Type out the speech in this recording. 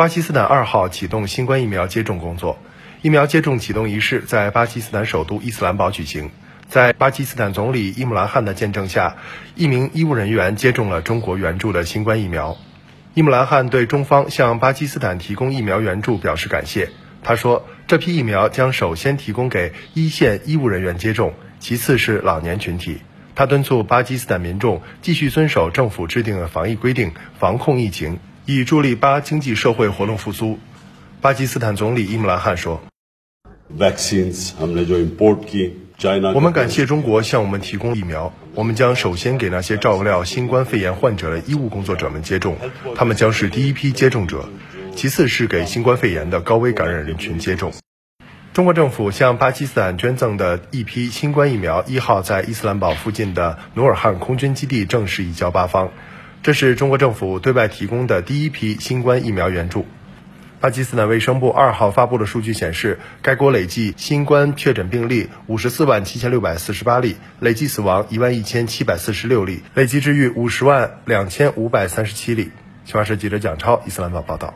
巴基斯坦二号启动新冠疫苗接种工作。疫苗接种启动仪式在巴基斯坦首都伊斯兰堡举行，在巴基斯坦总理伊姆兰汗的见证下，一名医务人员接种了中国援助的新冠疫苗。伊姆兰汗对中方向巴基斯坦提供疫苗援助表示感谢。他说，这批疫苗将首先提供给一线医务人员接种，其次是老年群体。他敦促巴基斯坦民众继续遵守政府制定的防疫规定，防控疫情，以助力巴经济社会活动复苏。巴基斯坦总理伊姆兰汗说：“我们感谢中国向我们提供疫苗，我们将首先给那些照料新冠肺炎患者的医务工作者们接种，他们将是第一批接种者。其次是给新冠肺炎的高危感染人群接种。”中国政府向巴基斯坦捐赠的一批新冠疫苗，一号在伊斯兰堡附近的努尔汗空军基地正式移交巴方。这是中国政府对外提供的第一批新冠疫苗援助。巴基斯坦卫生部二号发布的数据显示，该国累计新冠确诊病例五十四万七千六百四十八例，累计死亡一万一千七百四十六例，累计治愈五十万两千五百三十七例。新华社记者蒋超，伊斯兰堡报道。